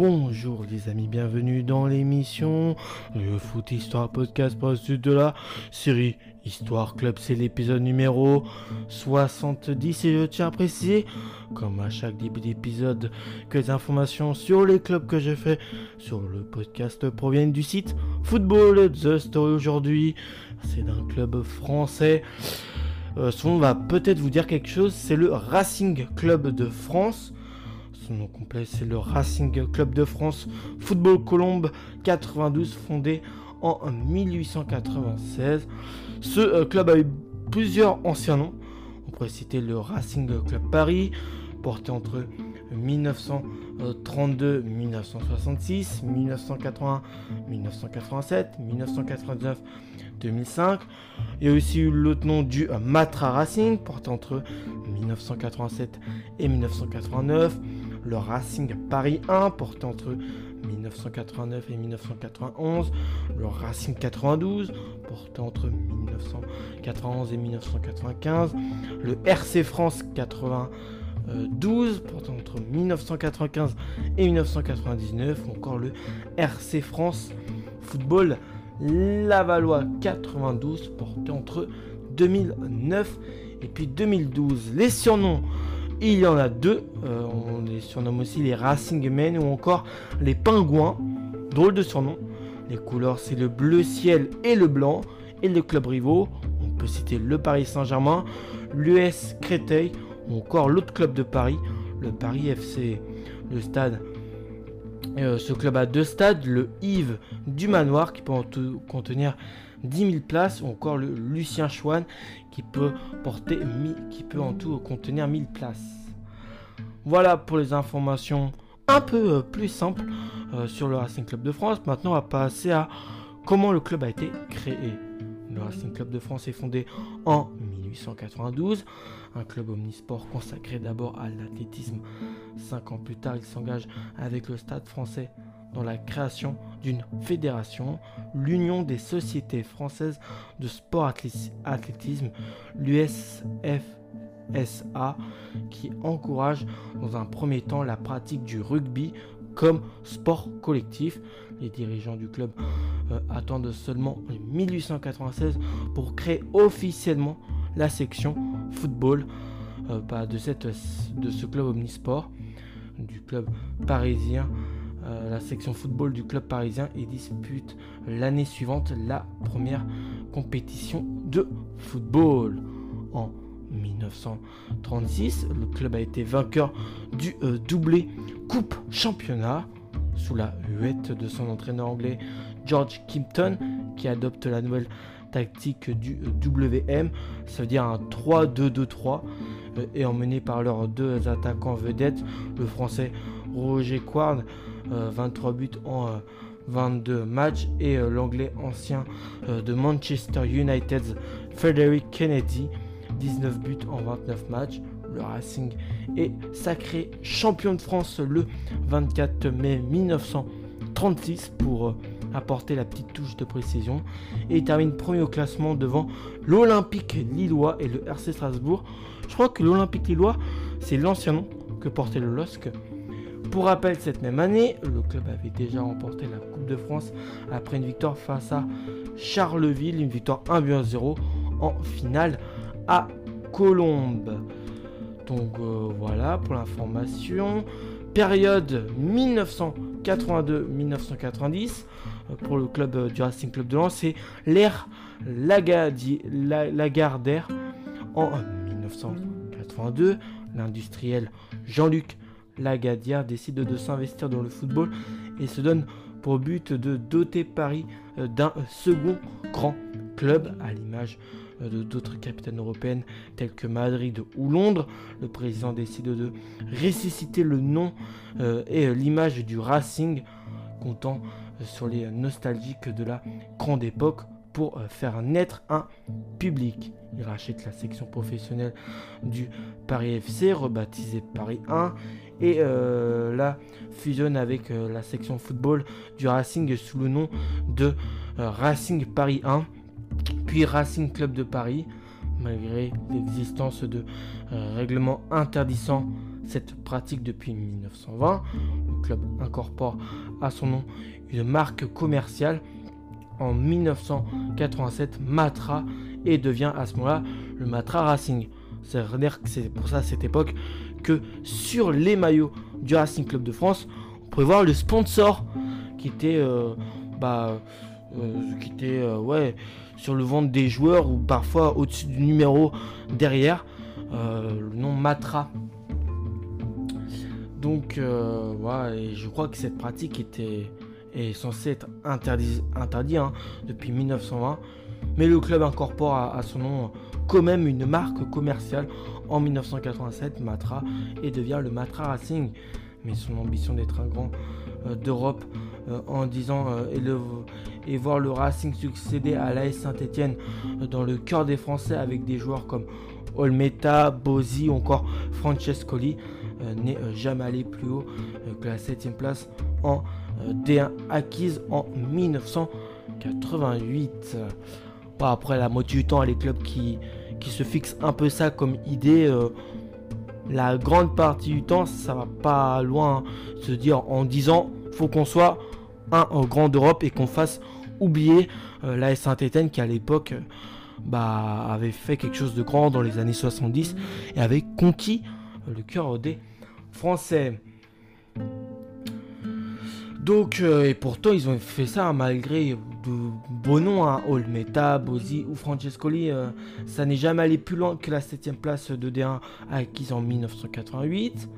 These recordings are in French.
Bonjour les amis, bienvenue dans l'émission Le Foot Histoire Podcast pour suite de la série Histoire Club. C'est l'épisode numéro 70 et je tiens à préciser, comme à chaque début d'épisode, que les informations sur les clubs que j'ai fait sur le podcast proviennent du site Football The Story aujourd'hui. C'est d'un club français. Euh, son va peut-être vous dire quelque chose, c'est le Racing Club de France. Son nom complet, c'est le Racing Club de France Football Colombe 92, fondé en 1896. Ce euh, club a eu plusieurs anciens noms. On pourrait citer le Racing Club Paris, porté entre 1932, 1966, 1981, 1987, 1999, 2005. Il y a aussi eu l'autre nom du Matra Racing, porté entre 1987 et 1989. Le Racing Paris 1, porté entre 1989 et 1991. Le Racing 92, porté entre 1991 et 1995. Le RC France 80. 12, portant entre 1995 et 1999, ou encore le RC France Football Lavallois 92, porté entre 2009 et puis 2012. Les surnoms, il y en a deux, euh, on les surnomme aussi les Racing Men ou encore les Pingouins, drôle de surnom. Les couleurs, c'est le bleu ciel et le blanc, et les clubs rivaux, on peut citer le Paris Saint-Germain, l'US Créteil, encore l'autre club de Paris, le Paris FC. Le stade, euh, ce club a deux stades, le Yves du Manoir qui peut en tout contenir 10 000 places, ou encore le Lucien Chouane qui peut porter qui peut en tout contenir 1000 places. Voilà pour les informations un peu euh, plus simples euh, sur le Racing Club de France. Maintenant, on va passer à comment le club a été créé. Le Racing Club de France est fondé en 1892, un club omnisport consacré d'abord à l'athlétisme. Cinq ans plus tard, il s'engage avec le Stade français dans la création d'une fédération, l'Union des sociétés françaises de sport athlétisme, l'USFSA, qui encourage dans un premier temps la pratique du rugby comme sport collectif. Les dirigeants du club euh, attendent seulement 1896 pour créer officiellement la section football euh, de, ce club omnisport du club parisien. Euh, la section football du club parisien et dispute l'année suivante la première compétition de football. En 1936, le club a été vainqueur du doublé Coupe Championnat sous la huette de son entraîneur anglais George Kimpton qui adopte la nouvelle tactique du WM, ça veut dire un 3-2-2-3 euh, et emmené par leurs deux attaquants vedettes, le français Roger Quard, 23 euh, buts en 22 euh, matchs, et l'anglais ancien de Manchester United, Frederick Kennedy, 19 buts en 29 matchs. Le Racing est sacré champion de France le 24 mai 1936 pour apporter la petite touche de précision et il termine premier au classement devant l'Olympique Lillois et le RC Strasbourg. Je crois que l'Olympique Lillois, c'est l'ancien nom que portait le LOSC. Pour rappel, cette même année, le club avait déjà remporté la Coupe de France après une victoire face à Charleville, une victoire 1 0 en finale à Colombes. Donc euh, voilà pour l'information. Période 1982-1990 euh, pour le club euh, du Racing Club de Lens, c'est l'ère Lagardère en 1982. L'industriel Jean-Luc Lagadière décide de s'investir dans le football et se donne pour but de doter Paris d'un second grand club à l'image euh, de d'autres capitales européennes telles que Madrid ou Londres. Le président décide de ressusciter le nom euh, et euh, l'image du Racing, comptant sur les nostalgiques de la grande époque pour faire naître un public. Il rachète la section professionnelle du Paris FC, rebaptisée Paris 1, et la fusionne avec la section football du Racing sous le nom de Racing Paris 1 puis Racing Club de Paris, malgré l'existence de euh, règlements interdisant cette pratique depuis 1920. Le club incorpore à son nom une marque commerciale en 1987 Matra et devient à ce moment-là le Matra Racing. C'est-à-dire que c'est pour ça à cette époque que sur les maillots du Racing Club de France, on pouvait voir le sponsor qui était, euh, bah, euh, qui était euh, ouais, sur le ventre des joueurs ou parfois au-dessus du numéro derrière, le nom Matra. Donc voilà, et je crois que cette pratique était est censée être interdit, hein, depuis 1920, mais le club incorpore à son nom quand même une marque commerciale en 1987, Matra, et devient le Matra Racing. Mais son ambition d'être un grand euh, d'Europe euh, en disant euh, et, et, voir le Racing succéder à l'AS Saint-Etienne dans le cœur des Français avec des joueurs comme Olmeta, Bozi ou encore Francescoli n'est jamais allé plus haut que la 7 place en D1 acquise en 1988. après la moitié du temps, les clubs qui, qui se fixe un peu ça comme idée. Euh, la grande partie du temps, ça va pas loin hein. se dire en disant faut qu'on soit un, grand d'Europe et qu'on fasse oublier euh, la Saint-Etienne qui à l'époque bah, avait fait quelque chose de grand dans les années 70 et avait conquis le cœur des Français. Donc, euh, et pourtant, ils ont fait ça malgré de beaux noms, hein, Olmeta, Bozi ou Francescoli. Euh, ça n'est jamais allé plus loin que la 7ème place de D1 acquise en 1988.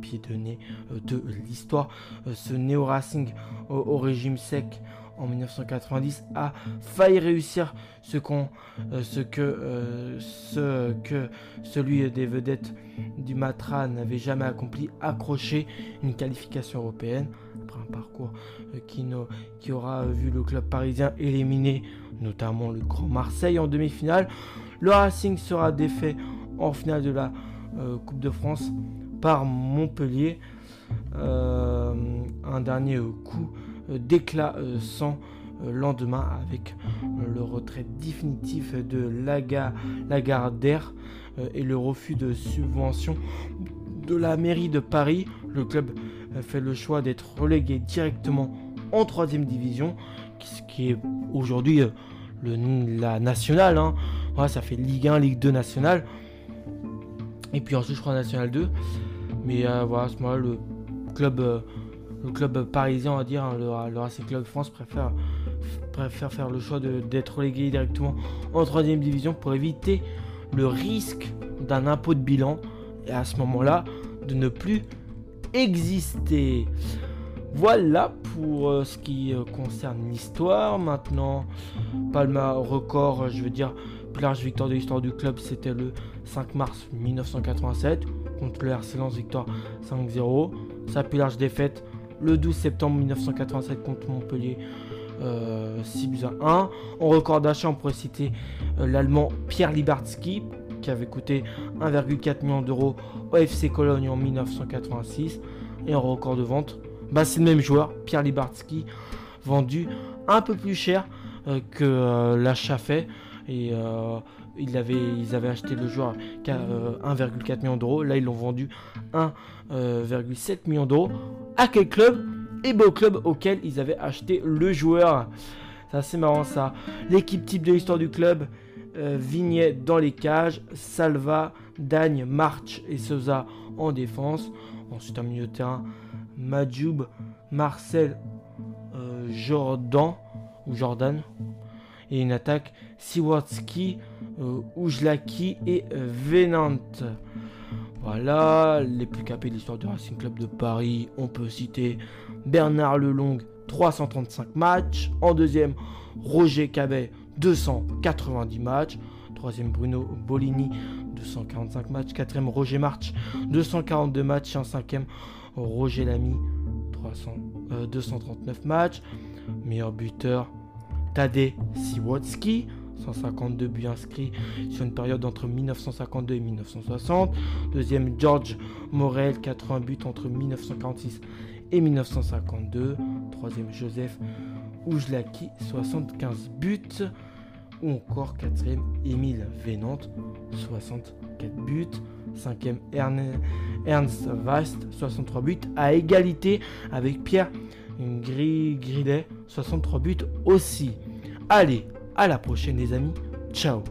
Pied de nez euh, de l'histoire. ce néo-racing au, régime sec en 1990 a failli réussir ce, ce, que, ce que celui des vedettes du Matra n'avait jamais accompli, accrocher une qualification européenne un parcours euh, qui, qui aura vu le club parisien éliminer notamment le Grand Marseille en demi-finale. Le Racing sera défait en finale de la euh, Coupe de France par Montpellier. Euh, un dernier coup d'éclat sans lendemain avec le retrait définitif de Lagardère et le refus de subvention de la mairie de Paris. Le club fait le choix d'être relégué directement en troisième division, ce qui est aujourd'hui euh, la nationale. Hein. ça fait Ligue 1, Ligue 2 nationale. Et puis ensuite, je crois National 2. Mais euh, voilà, ce moment le club, euh, le club parisien, on va dire, hein, le, Racing Club France préfère, préfère faire le choix d'être relégué directement en troisième division pour éviter le risque d'un impôt de bilan. Et à ce moment-là, de ne plus exister. Voilà pour euh, ce qui euh, concerne l'histoire. Maintenant, Palma record, je veux dire, plus large victoire de l'histoire du club, c'était le 5 mars 1987 contre le RC victoire 5-0. Sa plus large défaite le 12 septembre 1987 contre Montpellier. 6 euh, buts à 1. En record d'achat, on pourrait citer l'allemand Pierre Libarski qui avait coûté 1,4 million d'euros au FC Cologne en 1986. Et en record de vente, bah, c'est le même joueur, Pierre Libarski, vendu un peu plus cher euh, que euh, l'achat fait. Et euh, ils avaient acheté le joueur qu'à 1,4 million d'euros. Là, ils l'ont vendu 1,7 million d'euros. À quel club? Et beau club auquel ils avaient acheté le joueur. C'est assez marrant ça. L'équipe type de l'histoire du club, euh, Vignet dans les cages, Salva, Dagne, March et Souza en défense. Ensuite, un milieu de terrain, Majoub, Marcel, euh, Jordan ou Jordan. Et une attaque, Siwatski, euh, et Venant. Voilà, les plus capés de l'histoire du Racing Club de Paris. On peut citer Bernard Lelong, 335 matchs. En deuxième, Roger Cabet, 290 matchs. Troisième Bruno Bolini, 245 matchs. Quatrième Roger March, 242 matchs. Et en cinquième Roger Lamy, 239 euh, matchs. Meilleur buteur Tadej Siwotski, 152 buts inscrits sur une période entre 1952 et 1960. Deuxième George Morel, 80 buts entre 1946 et 1952. Troisième Joseph Oujlaki, 75 buts. Ou encore quatrième Émile Vénante, 64 buts. Cinquième Ernst Vast, 63 buts, à égalité avec Pierre Grillet, 63 buts aussi. Allez, à la prochaine les amis. Ciao